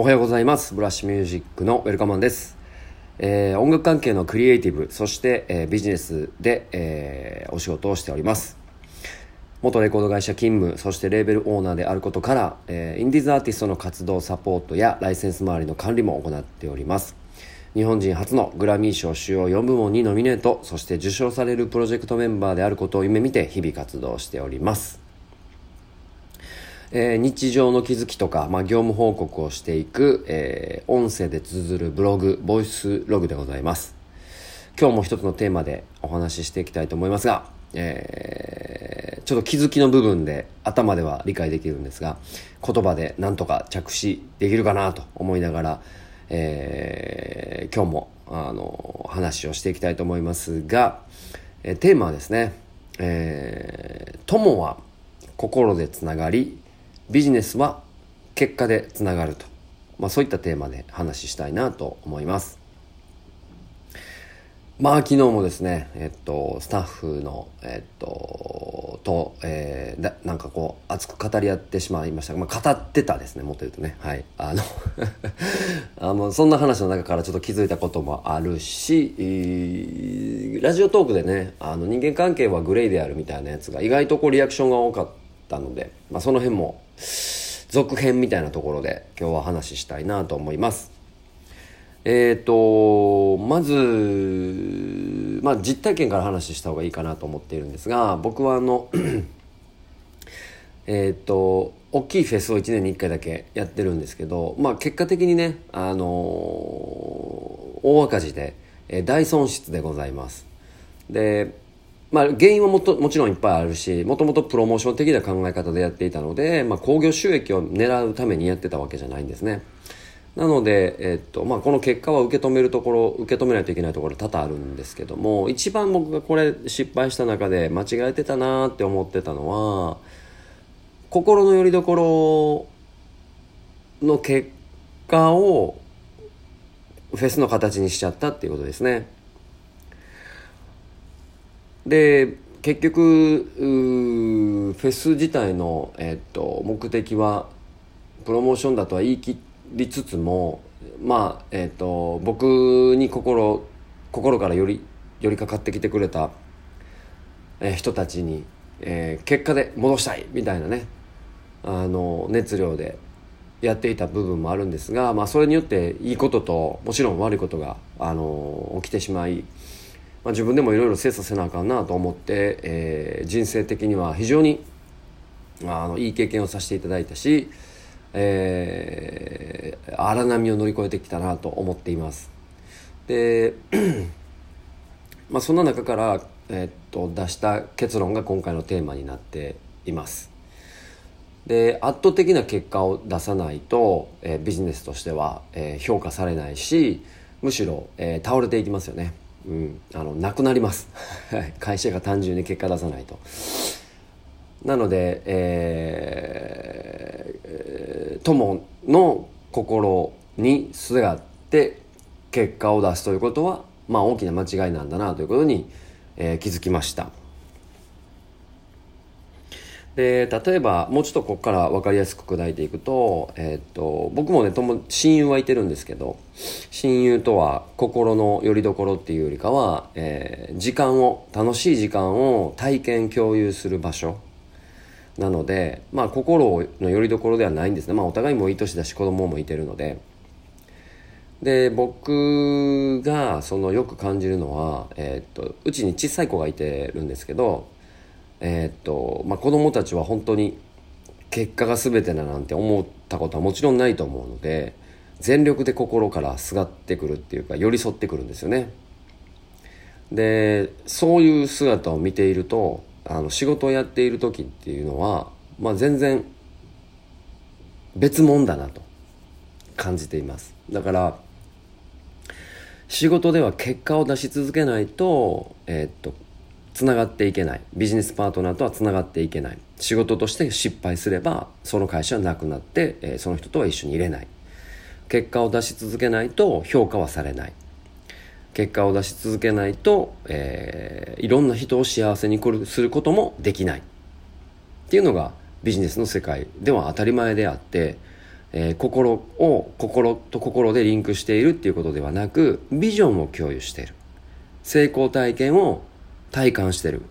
おはようございます。ブラッシュミュージックのウェルカマンです、えー音楽関係のクリエイティブそして、えービジネスで、えーお仕事をしております。元レコード会社勤務そしてレーベルオーナーであることから、えインディーズアーティストの活動サポートやライセンス周りの管理も行っております。日本人初のグラミー賞主要4部門にノミネートそして受賞されるプロジェクトメンバーであることを夢見て日々活動しております。えー日常の気づきとか、まあ、業務報告をしていく、えー音声で綴るブログボイスログでございます。今日も一つのテーマでお話ししていきたいと思いますが、えーちょっと気づきの部分で頭では理解できるんですが言葉でなんとか着手できるかなと思いながら、えー今日もあの話をしていきたいと思いますが、えーテーマはですね「えー友は心でつながりビジネスは結果でつながると、まあ、そういったテーマで話したいなと思います。まあ昨日もですねえっとスタッフのえっとと、えーだなんかこう熱く語り合ってしまいました。が、まあ、語ってたですねもっと言うとね。はい。あの あのそんな話の中からちょっと気づいたこともあるし、ラジオトークでねあの人間関係はグレーであるみたいなやつが意外とこうリアクションが多かったので、まあ、その辺も続編みたいなところで今日は話したいなと思います。えーとまず、まあ、実体験から話した方がいいかなと思っているんですが僕はあの えー、と大きいフェスを1年に1回だけやってるんですけど、まあ、結果的にね、あのー大赤字で、えー大損失でございます。で、まあ、原因はもっともちろんいっぱいあるしもともとプロモーション的な考え方でやっていたので、まあ、興行収益を狙うためにやってたわけじゃないんですねなので、えっとまあ、この結果は受け止めるところ受け止めないといけないところ多々あるんですけども一番僕がこれ失敗した中で間違えてたなって思ってたのは心の拠り所の結果をフェスの形にしちゃったっていうことですね。で結局フェス自体の、えっと目的はプロモーションだとは言い切りつつもまあえっと僕に心心からより寄りかかってきてくれた、え人たちに、えー結果で戻したいみたいなねあの熱量でやっていた部分もあるんですが、まあ、それによっていいことともちろん悪いことがあの起きてしまい、まあ、自分でもいろいろ精査せなあかんなと思って、えー人生的には非常にあのいい経験をさせていただいたし、えー荒波を乗り越えてきたなと思っています。で まあ、そんな中から、えーっと出した結論が今回のテーマになっています。で圧倒的な結果を出さないと、えービジネスとしては、えー評価されないしむしろ、えー倒れていきますよね、うん、あのなくなります。会社が単純に結果出さないと。なので、ええー友の心にすがって結果を出すということは、まあ、大きな間違いなんだなということに、えー気づきました。で例えばもうちょっとここから分かりやすく砕いていくと,、えーっと僕もね友親友はいてるんですけど親友とは心の拠り所っていうよりかは、えー時間を楽しい時間を体験共有する場所なので、まあ、心の拠り所ではないんですね、まあ、お互いもいい年だし子供もいてるので。で僕がそのよく感じるのは、えーっとうちに小さい子がいてるんですけどえーっとまあ、子供たちは本当に結果が全てだなんて思ったことはもちろんないと思うので全力で心からすがってくるっていうか寄り添ってくるんですよね。でそういう姿を見ているとあの仕事をやっている時っていうのは、まあ、全然別物だなと感じています。だから仕事では結果を出し続けないとえーっとつながっていけない。ビジネスパートナーとはつながっていけない。仕事として失敗すればその会社はなくなって、えーその人とは一緒にいれない。結果を出し続けないと評価はされない。結果を出し続けないと、えーいろんな人を幸せにすることもできない。っていうのがビジネスの世界では当たり前であってえー、心を心と心でリンクしているっていうことではなくビジョンを共有している。成功体験を体感してる。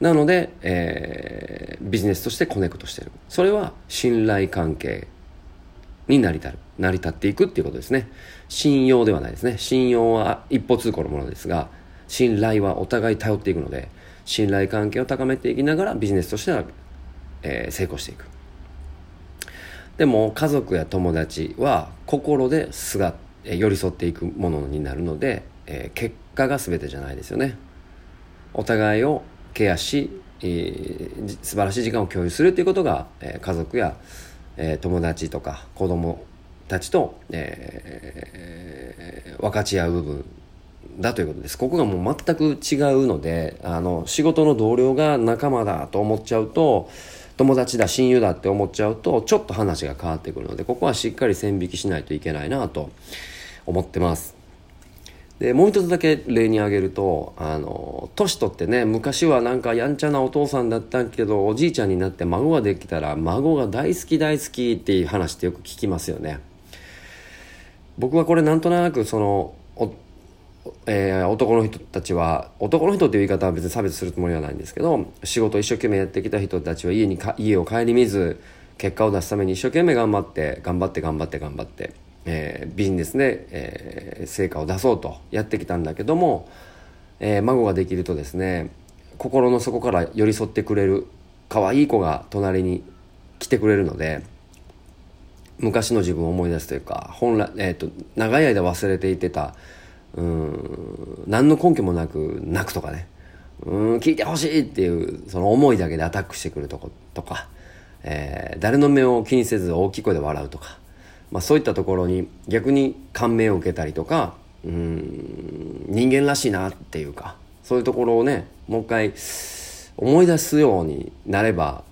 なので、えー、ビジネスとしてコネクトしてる。それは信頼関係に成り立る。成り立っていくっていうことですね。信用ではないですね。信用は一歩通行のものですが信頼はお互い頼っていくので信頼関係を高めていきながらビジネスとしては、えー、成功していく。でも家族や友達は心ですが寄り添っていくものになるので、えー、結果が全てじゃないですよね。お互いをケアし、えー、素晴らしい時間を共有するということが、えー、家族や、えー、友達とか子供たちと、えー、分かち合う部分だということです。ここがもう全く違うのであの仕事の同僚が仲間だと思っちゃうと友達だ親友だって思っちゃうとちょっと話が変わってくるのでここはしっかり線引きしないといけないなと思ってます。でもう一つだけ例に挙げるとあの年取ってね昔はなんかやんちゃなお父さんだったけどおじいちゃんになって孫ができたら孫が大好き大好きっていう話ってよく聞きますよね。僕はこれなんとなくそのえー、男の人たちは男の人っていう言い方は別に差別するつもりはないんですけど仕事一生懸命やってきた人たちは家にか家を顧みず結果を出すために一生懸命頑張って頑張って頑張って頑張って、えー、ビジネスで、えー、成果を出そうとやってきたんだけども、えー、孫ができるとですね心の底から寄り添ってくれる可愛い子が隣に来てくれるので昔の自分を思い出すというか本来、えーと長い間忘れていてたうん何の根拠もなく泣くとかねうん聞いてほしいっていうその思いだけでアタックしてくるとことか、えー、誰の目を気にせず大きい声で笑うとか、まあ、そういったところに逆に感銘を受けたりとかうん人間らしいなっていうかそういうところをねもう一回思い出すようになれば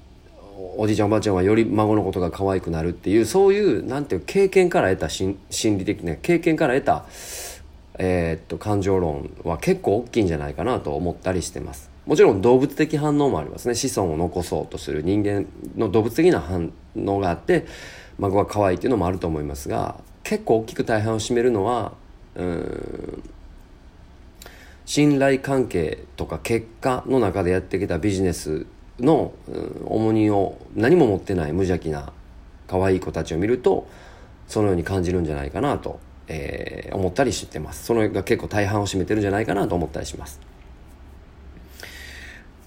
おじいちゃんおばあちゃんはより孫のことが可愛くなるっていうそういうなんていう経験から得た心理的な経験から得たえー、っと感情論は結構大きいんじゃないかなと思ったりしてます。もちろん動物的反応もありますね。子孫を残そうとする人間の動物的な反応があって孫が可愛いっていうのもあると思いますが結構大きく大半を占めるのはうん信頼関係とか結果の中でやってきたビジネスの、重荷を何も持ってない無邪気な可愛い子たちを見るとそのように感じるんじゃないかなとえー、思ったりしてます。それが結構大半を占めてるんじゃないかなと思ったりします。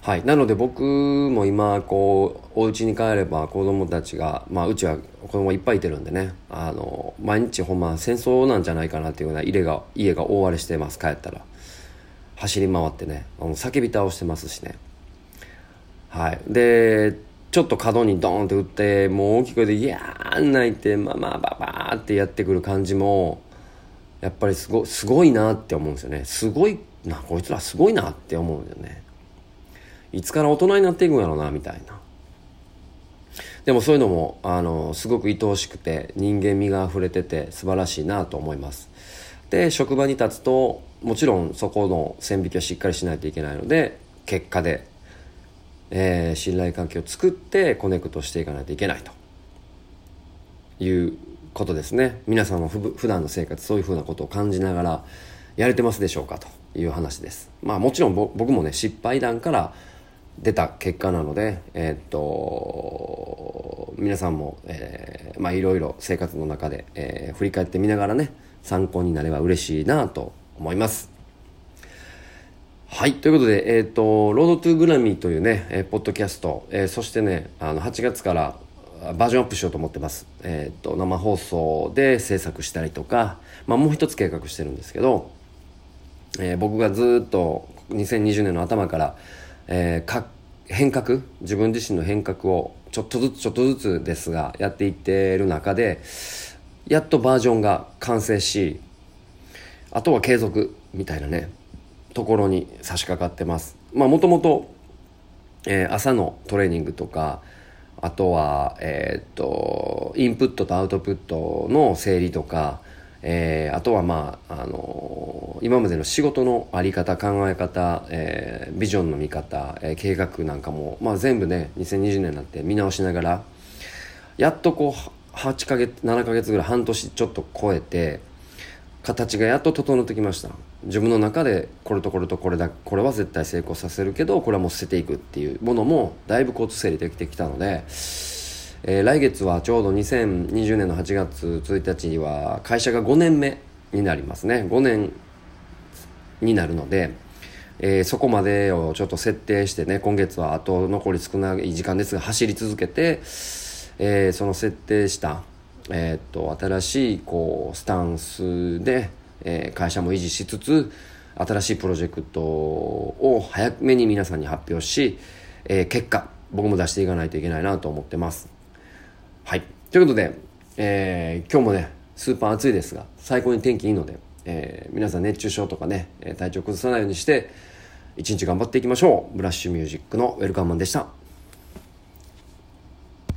はい。なので僕も今こうお家に帰れば子供たちがまあうちは子供いっぱいいてるんでね。あの毎日ほんま戦争なんじゃないかなっていうような家が家が大荒れしてます帰ったら。走り回ってね。あの叫び倒してますしね。はい。でちょっと角にドーンって打ってもう大きい声で「いやー」泣いてまあまあババーってやってくる感じもやっぱりすごすごいなって思うんですよね。すごいなこいつらすごいなって思うんだよね。いつから大人になっていくんやろうなみたいな。でもそういうのもあのすごく愛おしくて人間味が溢れてて素晴らしいなと思います。で職場に立つともちろんそこの線引きはしっかりしないといけないので結果で、えー、信頼関係を作ってコネクトしていかないといけないと。いうことですね。皆さんも普段の生活そういうふうなことを感じながらやれてますでしょうか？という話です。まあもちろん僕もね失敗談から出た結果なのでえ、っと皆さんも、え、まあいろいろ生活の中で、えー、振り返ってみながらね参考になれば嬉しいなと思いますはい。ということで、えっ、と、ロードトゥーグラミーというね、えー、ポッドキャスト、えー、そしてね、あの、8月から、バージョンアップしようと思ってます。えっ、と、生放送で制作したりとか、まあ、もう一つ計画してるんですけど、えー、僕がずっと2020年の頭から、えー、変革？自分自身の変革をちょっとずつちょっとずつですがやっていってる中でやっとバージョンが完成しあとは継続みたいなねところに差し掛かってます。まあもともと朝のトレーニングとかあとは、えー、っと、インプットとアウトプットの整理とか、えー、あとはまあ、あのー、今までの仕事のあり方、考え方、えー、ビジョンの見方、えー、計画なんかも、まあ全部ね、2020年になって見直しながら、やっとこう、8ヶ月7ヶ月ぐらい半年ちょっと超えて形がやっと整ってきました。自分の中でこれとこれとこれだこれは絶対成功させるけどこれはもう捨てていくっていうものもだいぶ交通整理できてきたので、えー、来月はちょうど2020年の8月1日には会社が5年目になりますね。5年になるので、えー、そこまでをちょっと設定してね今月はあと残り少ない時間ですが走り続けて、えー、その設定したえ、っと新しいこうスタンスで、え、会社も維持しつつ新しいプロジェクトを早めに皆さんに発表し、え、結果僕も出していかないといけないなと思ってます。はい。ということで、えー、今日もねスーパー暑いですが最高に天気いいので、えー、皆さん熱中症とかね体調崩さないようにして一日頑張っていきましょう。ブラッシュミュージックのウェルカムマンでした。